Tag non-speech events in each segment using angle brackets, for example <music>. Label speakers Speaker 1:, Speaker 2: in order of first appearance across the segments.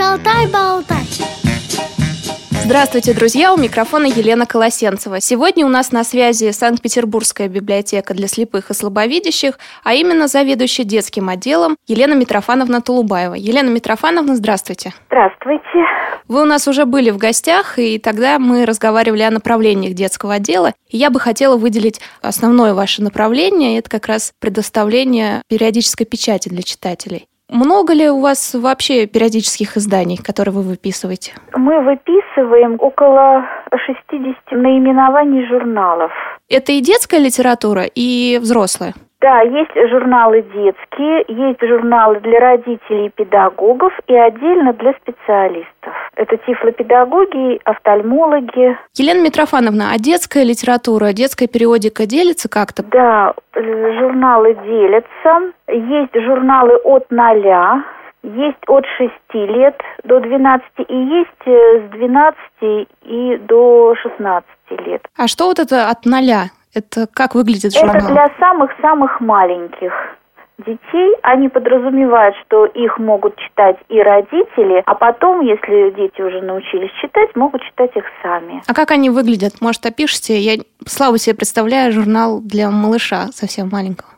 Speaker 1: Шалтай-болтай.
Speaker 2: Здравствуйте, друзья! У микрофона Елена Колосенцева. Сегодня у нас на связи Санкт-Петербургская библиотека для слепых и слабовидящих, а именно заведующая детским отделом Елена Митрофановна Тулубаева. Елена Митрофановна, здравствуйте.
Speaker 3: Здравствуйте.
Speaker 2: Вы у нас уже были в гостях, и тогда мы разговаривали о направлениях детского отдела. И я бы хотела выделить основное ваше направление. Это как раз предоставление периодической печати для читателей. Много ли у вас вообще периодических изданий, которые вы выписываете?
Speaker 3: Мы выписываем около 60 наименований журналов.
Speaker 2: Это и детская литература, и взрослая?
Speaker 3: Да, есть журналы детские, есть журналы для родителей и педагогов и отдельно для специалистов. Это тифлопедагоги, офтальмологи.
Speaker 2: Елена Митрофановна, а детская литература, детская периодика делится как-то?
Speaker 3: Да, журналы делятся. Есть журналы от ноля, есть от 6 лет до 12 и есть э, с 12 и до 16 лет.
Speaker 2: А что вот это от ноля? Это как выглядит журнал?
Speaker 3: Это для самых-самых маленьких детей. Они подразумевают, что их могут читать и родители, а потом, если дети уже научились читать, могут читать их сами.
Speaker 2: А как они выглядят? Может, опишите? Я слабо себе представляю журнал для малыша совсем маленького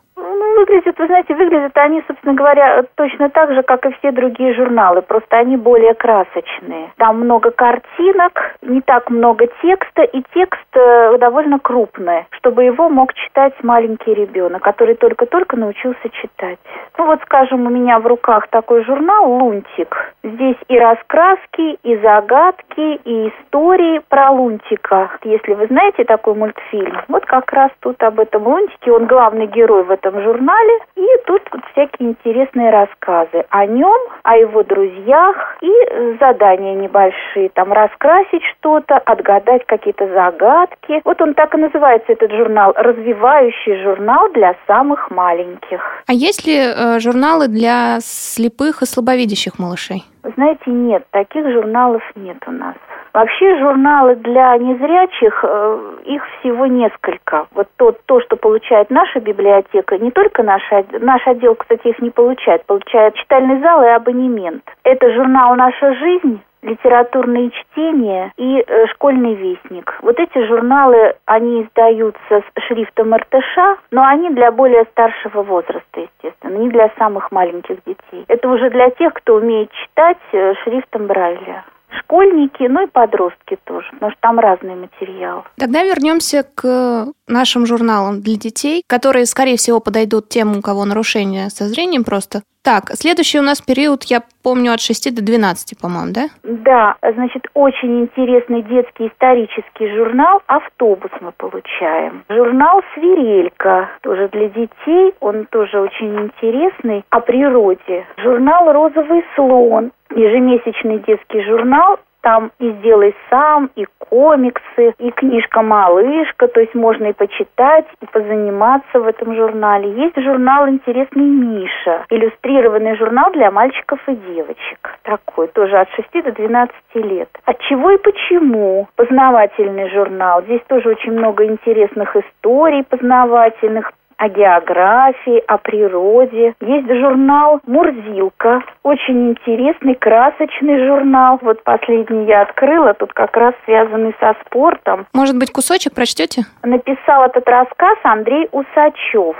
Speaker 3: выглядят, вы знаете, выглядят они, собственно говоря, точно так же, как и все другие журналы, просто они более красочные. Там много картинок, не так много текста, и текст э, довольно крупный, чтобы его мог читать маленький ребенок, который только-только научился читать. Ну вот, скажем, у меня в руках такой журнал «Лунтик». Здесь и раскраски, и загадки, и истории про Лунтика. Если вы знаете такой мультфильм, вот как раз тут об этом Лунтике, он главный герой в этом журнале, журнале, и тут вот всякие интересные рассказы о нем, о его друзьях и задания небольшие, там раскрасить что-то, отгадать какие-то загадки. Вот он так и называется, этот журнал, развивающий журнал для самых маленьких.
Speaker 2: А есть ли э, журналы для слепых и слабовидящих малышей?
Speaker 3: Знаете, нет, таких журналов нет у нас. Вообще журналы для незрячих, э, их всего несколько. Вот то, то, что получает наша библиотека, не только наш, наш отдел, кстати, их не получает, получает читальный зал и абонемент. Это журнал «Наша жизнь», литературные чтения и э, школьный вестник. Вот эти журналы, они издаются с шрифтом РТШ, но они для более старшего возраста, естественно, не для самых маленьких детей. Это уже для тех, кто умеет читать э, шрифтом Брайля школьники, ну и подростки тоже, потому что там разный материал.
Speaker 2: Тогда вернемся к нашим журналам для детей, которые, скорее всего, подойдут тем, у кого нарушение со зрением просто. Так, следующий у нас период, я помню, от 6 до 12, по-моему, да?
Speaker 3: Да, значит, очень интересный детский исторический журнал «Автобус» мы получаем. Журнал «Свирелька», тоже для детей, он тоже очень интересный, о природе. Журнал «Розовый слон», ежемесячный детский журнал там и сделай сам, и комиксы, и книжка «Малышка», то есть можно и почитать, и позаниматься в этом журнале. Есть журнал «Интересный Миша», иллюстрированный журнал для мальчиков и девочек. Такой, тоже от 6 до 12 лет. От чего и почему? Познавательный журнал. Здесь тоже очень много интересных историй познавательных, о географии, о природе. Есть журнал «Мурзилка». Очень интересный, красочный журнал. Вот последний я открыла, тут как раз связанный со спортом.
Speaker 2: Может быть, кусочек прочтете?
Speaker 3: Написал этот рассказ Андрей Усачев.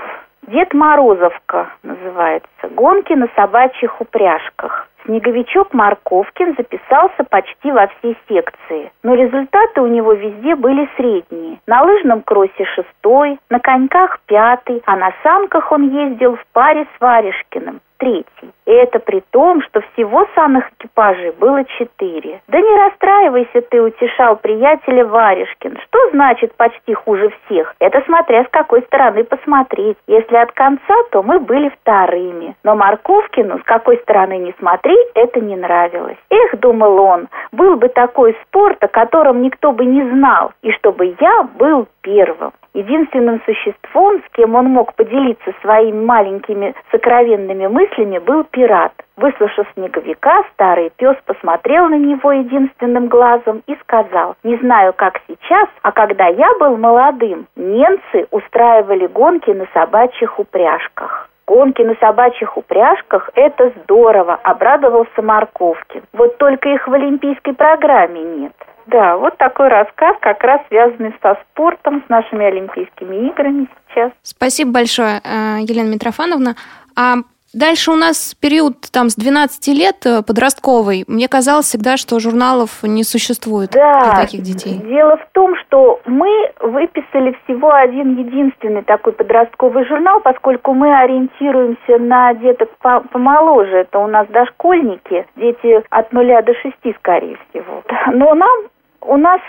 Speaker 3: «Дед Морозовка» называется. «Гонки на собачьих упряжках». Снеговичок Марковкин записался почти во все секции, но результаты у него везде были средние. На лыжном кроссе шестой, на коньках пятый, а на санках он ездил в паре с Варежкиным третий. И это при том, что всего самых экипажей было четыре. Да не расстраивайся ты, утешал приятеля Варежкин. Что значит почти хуже всех? Это смотря с какой стороны посмотреть. Если от конца, то мы были вторыми. Но Марковкину, с какой стороны не смотри, это не нравилось. Эх, думал он, был бы такой спорт, о котором никто бы не знал, и чтобы я был первым. Единственным существом, с кем он мог поделиться своими маленькими сокровенными мыслями, был пират. Выслушав снеговика, старый пес посмотрел на него единственным глазом и сказал, «Не знаю, как сейчас, а когда я был молодым, немцы устраивали гонки на собачьих упряжках». Гонки на собачьих упряжках – это здорово, обрадовался Марковкин. Вот только их в олимпийской программе нет. Да, вот такой рассказ, как раз связанный со спортом, с нашими Олимпийскими играми сейчас.
Speaker 2: Спасибо большое, э, Елена Митрофановна. А Дальше у нас период там с 12 лет э, подростковый. Мне казалось всегда, что журналов не существует да. для таких детей.
Speaker 3: Дело в том, что мы выписали всего один единственный такой подростковый журнал, поскольку мы ориентируемся на деток помоложе. Это у нас дошкольники, дети от нуля до шести, скорее всего. <laughs> Но нам у нас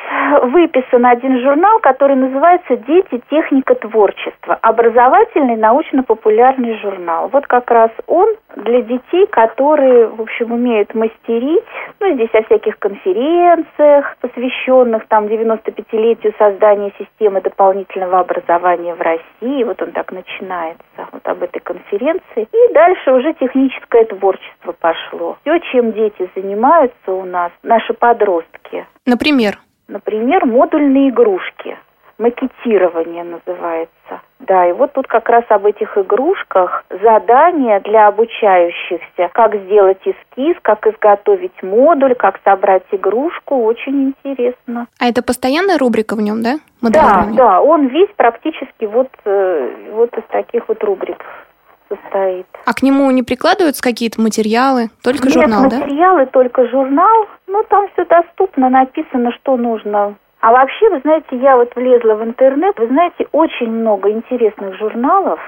Speaker 3: выписан один журнал, который называется «Дети. Техника творчества». Образовательный научно-популярный журнал. Вот как раз он для детей, которые, в общем, умеют мастерить. Ну, здесь о всяких конференциях, посвященных там 95-летию создания системы дополнительного образования в России. Вот он так начинается, вот об этой конференции. И дальше уже техническое творчество пошло. Все, чем дети занимаются у нас, наши подростки.
Speaker 2: Например?
Speaker 3: Например, модульные игрушки. Макетирование называется. Да, и вот тут как раз об этих игрушках задания для обучающихся, как сделать эскиз, как изготовить модуль, как собрать игрушку, очень интересно.
Speaker 2: А это постоянная рубрика в нем, да?
Speaker 3: Да, да, он весь практически вот, э, вот из таких вот рубрик состоит.
Speaker 2: А к нему не прикладываются какие-то материалы? Только
Speaker 3: Нет,
Speaker 2: журнал,
Speaker 3: материалы, да? материалы, только журнал. Ну, там все доступно, написано, что нужно. А вообще, вы знаете, я вот влезла в интернет, вы знаете, очень много интересных журналов,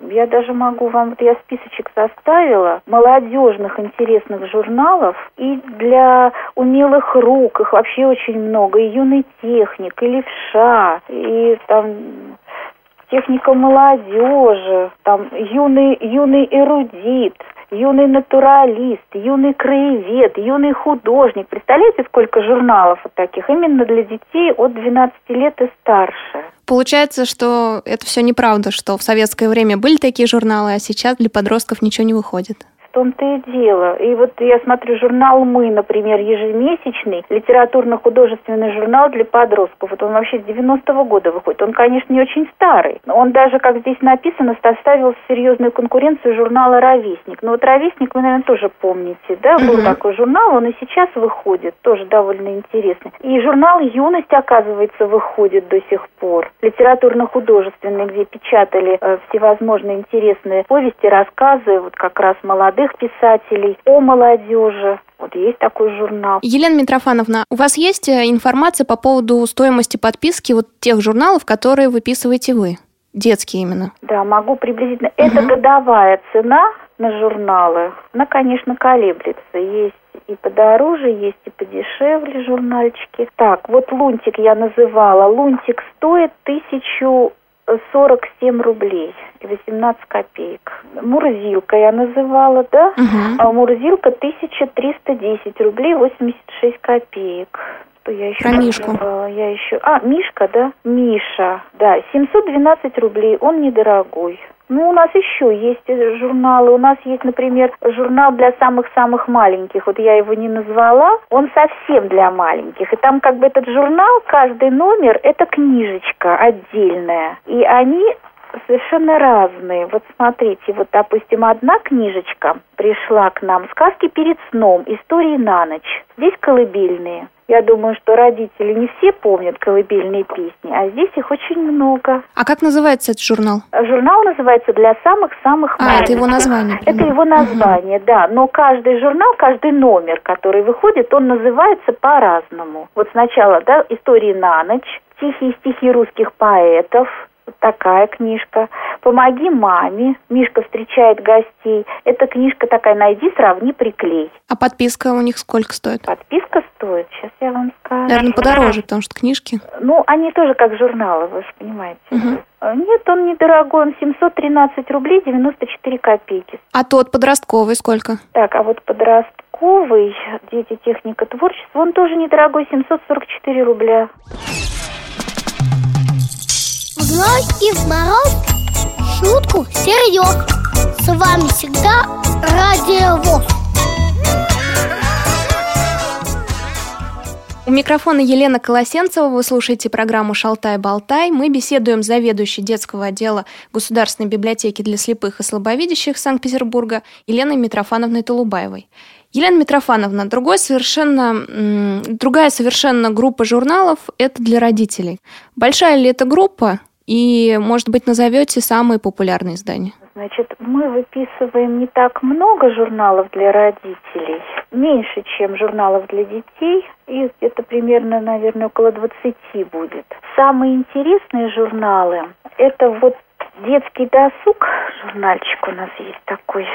Speaker 3: я даже могу вам, вот я списочек составила, молодежных интересных журналов, и для умелых рук, их вообще очень много, и юный техник, и левша, и там техника молодежи, там юный, юный эрудит, юный натуралист, юный краевед, юный художник. Представляете, сколько журналов вот таких именно для детей от 12 лет и старше.
Speaker 2: Получается, что это все неправда, что в советское время были такие журналы, а сейчас для подростков ничего не выходит
Speaker 3: том-то и дело. И вот я смотрю журнал «Мы», например, ежемесячный, литературно-художественный журнал для подростков. Вот он вообще с 90-го года выходит. Он, конечно, не очень старый. Он даже, как здесь написано, составил серьезную конкуренцию журнала «Ровесник». Но вот «Ровесник» вы, наверное, тоже помните, да? Был такой журнал, он и сейчас выходит, тоже довольно интересный. И журнал «Юность», оказывается, выходит до сих пор. Литературно-художественный, где печатали э, всевозможные интересные повести, рассказы, вот как раз молодых молодых писателей, о молодежи. Вот есть такой журнал.
Speaker 2: Елена Митрофановна, у вас есть э, информация по поводу стоимости подписки вот тех журналов, которые выписываете вы? Детские именно.
Speaker 3: Да, могу приблизительно. Угу. Это годовая цена на журналы. Она, конечно, колеблется. Есть и подороже, есть и подешевле журнальчики. Так, вот лунтик я называла. Лунтик стоит тысячу 47 рублей и 18 копеек. Мурзилка я называла, да? Угу. А Мурзилка 1310 рублей 86 копеек.
Speaker 2: Что я еще Про Мишку.
Speaker 3: Называла? Я еще... А, Мишка, да? Миша, да, 712 рублей, он недорогой. Ну, у нас еще есть журналы. У нас есть, например, журнал для самых-самых маленьких. Вот я его не назвала. Он совсем для маленьких. И там как бы этот журнал, каждый номер, это книжечка отдельная. И они совершенно разные. Вот смотрите, вот, допустим, одна книжечка пришла к нам «Сказки перед сном. Истории на ночь». Здесь колыбельные. Я думаю, что родители не все помнят колыбельные песни, а здесь их очень много.
Speaker 2: А как называется этот журнал?
Speaker 3: Журнал называется «Для самых-самых
Speaker 2: маленьких». А, это его название.
Speaker 3: Прямо. Это его название, угу. да. Но каждый журнал, каждый номер, который выходит, он называется по-разному. Вот сначала, да, «Истории на ночь», «Тихие стихи русских поэтов», вот такая книжка. «Помоги маме». Мишка встречает гостей. Это книжка такая «Найди, сравни, приклей».
Speaker 2: А подписка у них сколько стоит?
Speaker 3: Подписка стоит, сейчас я вам скажу.
Speaker 2: Наверное, подороже, потому что книжки.
Speaker 3: Ну, они тоже как журналы, вы же понимаете. Угу. Нет, он недорогой, он 713 рублей 94 копейки.
Speaker 2: А тот подростковый сколько?
Speaker 3: Так, а вот подростковый, дети техника творчества, он тоже недорогой, 744 рубля.
Speaker 1: Ночь и в мороз шутку серьез С вами всегда Радио
Speaker 2: У микрофона Елена Колосенцева. Вы слушаете программу «Шалтай-болтай». Мы беседуем с заведующей детского отдела Государственной библиотеки для слепых и слабовидящих Санкт-Петербурга Еленой Митрофановной Толубаевой. Елена Митрофановна, другой совершенно, другая совершенно группа журналов – это для родителей. Большая ли эта группа? И, может быть, назовете самые популярные издания?
Speaker 3: Значит, мы выписываем не так много журналов для родителей, меньше, чем журналов для детей, и где-то примерно, наверное, около 20 будет. Самые интересные журналы – это вот детский досуг, журнальчик у нас есть такой,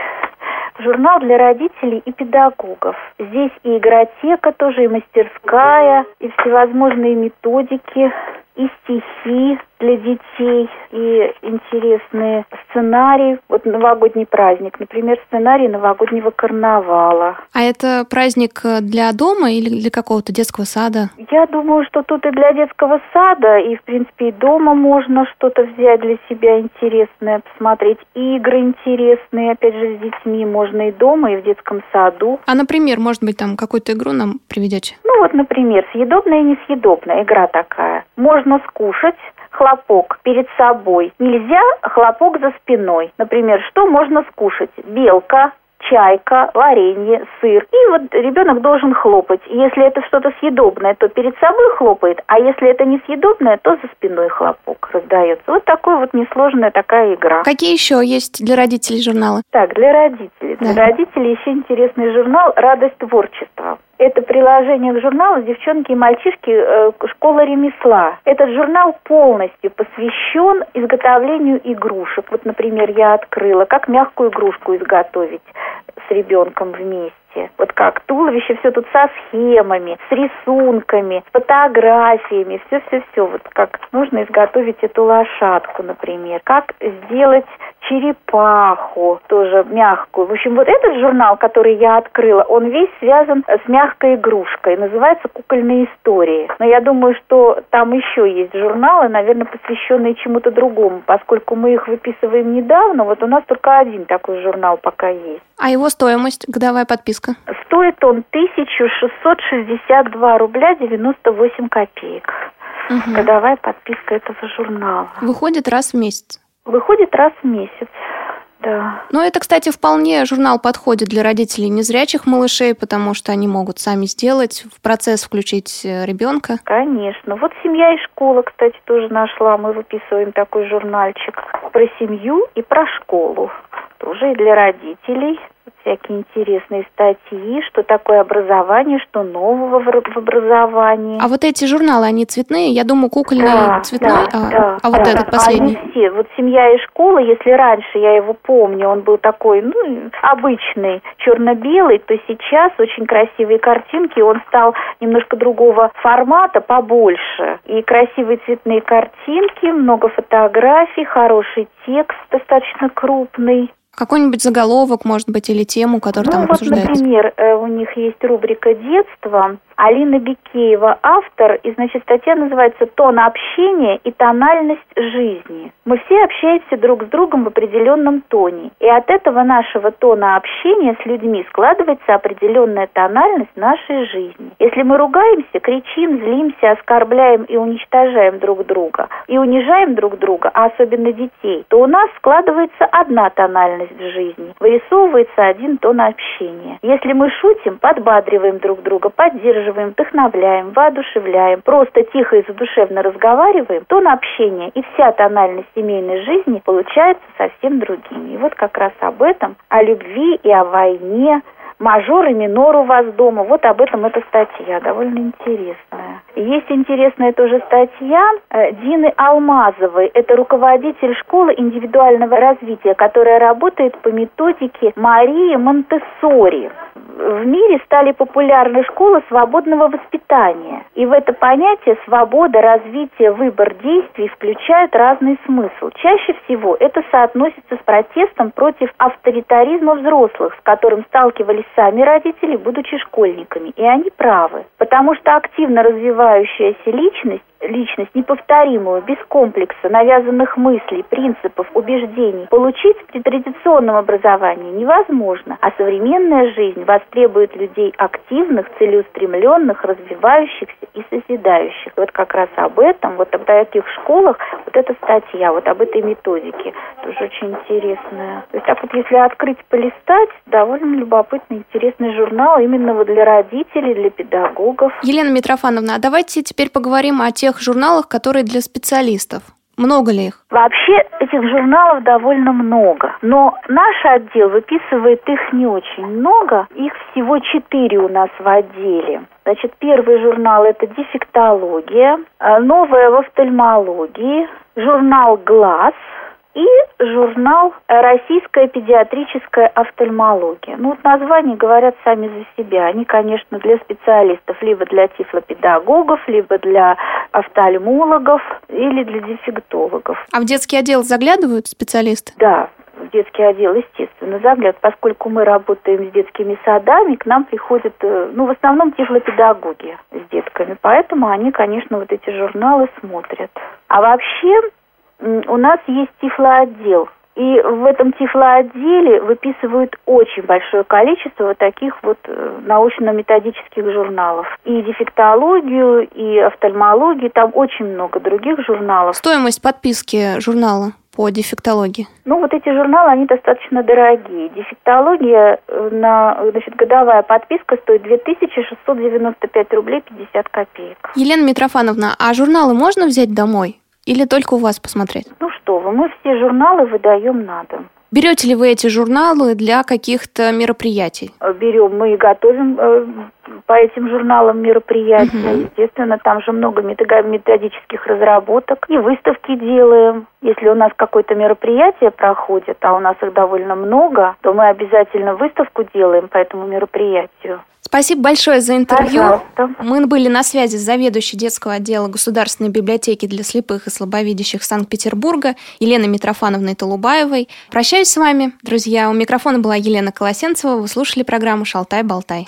Speaker 3: журнал для родителей и педагогов. Здесь и игротека тоже, и мастерская, и всевозможные методики, и стихи, для детей и интересные сценарии. Вот новогодний праздник, например, сценарий новогоднего карнавала.
Speaker 2: А это праздник э, для дома или для какого-то детского сада?
Speaker 3: Я думаю, что тут и для детского сада, и, в принципе, и дома можно что-то взять для себя интересное, посмотреть. Игры интересные, опять же, с детьми можно и дома, и в детском саду.
Speaker 2: А, например, может быть, там какую-то игру нам приведете?
Speaker 3: Ну вот, например, съедобная и несъедобная игра такая. Можно скушать, хлопок перед собой. Нельзя хлопок за спиной. Например, что можно скушать? Белка, чайка, варенье, сыр. И вот ребенок должен хлопать. Если это что-то съедобное, то перед собой хлопает, а если это не съедобное, то за спиной хлопок раздается. Вот такой вот несложная такая игра.
Speaker 2: Какие еще есть для родителей журналы?
Speaker 3: Так, для родителей. Для да. родителей еще интересный журнал «Радость творчества». Это приложение к журналу «Девчонки и мальчишки. Э, школа ремесла». Этот журнал полностью посвящен изготовлению игрушек. Вот, например, я открыла, как мягкую игрушку изготовить с ребенком вместе. Вот как туловище, все тут со схемами, с рисунками, с фотографиями, все-все-все. Вот как нужно изготовить эту лошадку, например. Как сделать черепаху, тоже мягкую. В общем, вот этот журнал, который я открыла, он весь связан с мягкой игрушкой. Называется «Кукольные истории». Но я думаю, что там еще есть журналы, наверное, посвященные чему-то другому. Поскольку мы их выписываем недавно, вот у нас только один такой журнал пока есть.
Speaker 2: А его стоимость, годовая подписка?
Speaker 3: Стоит он 1662 рубля 98 копеек. Угу. Годовая подписка этого журнала.
Speaker 2: Выходит раз в месяц?
Speaker 3: Выходит раз в месяц. Да.
Speaker 2: Ну, это, кстати, вполне журнал подходит для родителей незрячих малышей, потому что они могут сами сделать, в процесс включить э, ребенка.
Speaker 3: Конечно. Вот «Семья и школа», кстати, тоже нашла. Мы выписываем такой журнальчик про семью и про школу. Тоже и для родителей всякие интересные статьи, что такое образование, что нового в образовании.
Speaker 2: А вот эти журналы, они цветные? Я думаю, кукольный
Speaker 3: да,
Speaker 2: цветной,
Speaker 3: да,
Speaker 2: а,
Speaker 3: да,
Speaker 2: а вот
Speaker 3: да,
Speaker 2: этот последний?
Speaker 3: Они все. Вот «Семья и школа», если раньше я его помню, он был такой, ну, обычный, черно-белый, то сейчас очень красивые картинки, он стал немножко другого формата, побольше. И красивые цветные картинки, много фотографий, хороший текст достаточно крупный.
Speaker 2: Какой-нибудь заголовок, может быть, или тему, которая
Speaker 3: ну,
Speaker 2: там
Speaker 3: вот,
Speaker 2: обсуждается?
Speaker 3: например, э, у них есть рубрика «Детство», Алина Бикеева, автор, и, значит, статья называется «Тон общения и тональность жизни». Мы все общаемся друг с другом в определенном тоне, и от этого нашего тона общения с людьми складывается определенная тональность нашей жизни. Если мы ругаемся, кричим, злимся, оскорбляем и уничтожаем друг друга, и унижаем друг друга, а особенно детей, то у нас складывается одна тональность в жизни, вырисовывается один тон общения. Если мы шутим, подбадриваем друг друга, поддерживаем, вдохновляем, воодушевляем, просто тихо и задушевно разговариваем, то на общение и вся тональность семейной жизни получается совсем другими. И вот как раз об этом, о любви и о войне, мажор и минор у вас дома. Вот об этом эта статья, довольно интересная. Есть интересная тоже статья э, Дины Алмазовой. Это руководитель школы индивидуального развития, которая работает по методике Марии Монтессори в мире стали популярны школы свободного воспитания. И в это понятие свобода, развитие, выбор действий включают разный смысл. Чаще всего это соотносится с протестом против авторитаризма взрослых, с которым сталкивались сами родители, будучи школьниками. И они правы. Потому что активно развивающаяся личность личность неповторимую, без комплекса, навязанных мыслей, принципов, убеждений, получить при традиционном образовании невозможно. А современная жизнь востребует людей активных, целеустремленных, развивающихся и созидающих. Вот как раз об этом, вот об таких школах, вот эта статья, вот об этой методике, тоже очень интересная. То есть так вот, если открыть, полистать, довольно любопытный, интересный журнал именно вот для родителей, для педагогов.
Speaker 2: Елена Митрофановна, а давайте теперь поговорим о тех журналах, которые для специалистов. Много ли их?
Speaker 3: Вообще этих журналов довольно много, но наш отдел выписывает их не очень много. Их всего четыре у нас в отделе. Значит, первый журнал – это дефектология, а новая в офтальмологии, журнал «Глаз», и журнал «Российская педиатрическая офтальмология». Ну, вот названия говорят сами за себя. Они, конечно, для специалистов, либо для тифлопедагогов, либо для офтальмологов или для дефектологов.
Speaker 2: А в детский отдел заглядывают специалисты?
Speaker 3: Да, в детский отдел, естественно, загляд, поскольку мы работаем с детскими садами, к нам приходят, э, ну, в основном тифлопедагоги с детками, поэтому они, конечно, вот эти журналы смотрят. А вообще у нас есть тифлоотдел. И в этом тифлоотделе выписывают очень большое количество вот таких вот э, научно-методических журналов. И дефектологию, и офтальмологию, там очень много других журналов.
Speaker 2: Стоимость подписки журнала по дефектологии?
Speaker 3: Ну, вот эти журналы, они достаточно дорогие. Дефектология, э, на, значит, годовая подписка стоит 2695 рублей 50 копеек.
Speaker 2: Елена Митрофановна, а журналы можно взять домой? Или только у вас посмотреть?
Speaker 3: Ну что вы, мы все журналы выдаем на дом.
Speaker 2: Берете ли вы эти журналы для каких-то мероприятий?
Speaker 3: Э, Берем, мы готовим э, по этим журналам мероприятия. Угу. Естественно, там же много методических разработок. И выставки делаем. Если у нас какое-то мероприятие проходит, а у нас их довольно много, то мы обязательно выставку делаем по этому мероприятию.
Speaker 2: Спасибо большое за интервью.
Speaker 3: Пожалуйста.
Speaker 2: Мы были на связи с заведующей детского отдела Государственной библиотеки для слепых и слабовидящих Санкт-Петербурга Еленой Митрофановной Толубаевой. Прощаюсь с вами, друзья. У микрофона была Елена Колосенцева. Вы слушали программу «Шалтай-болтай».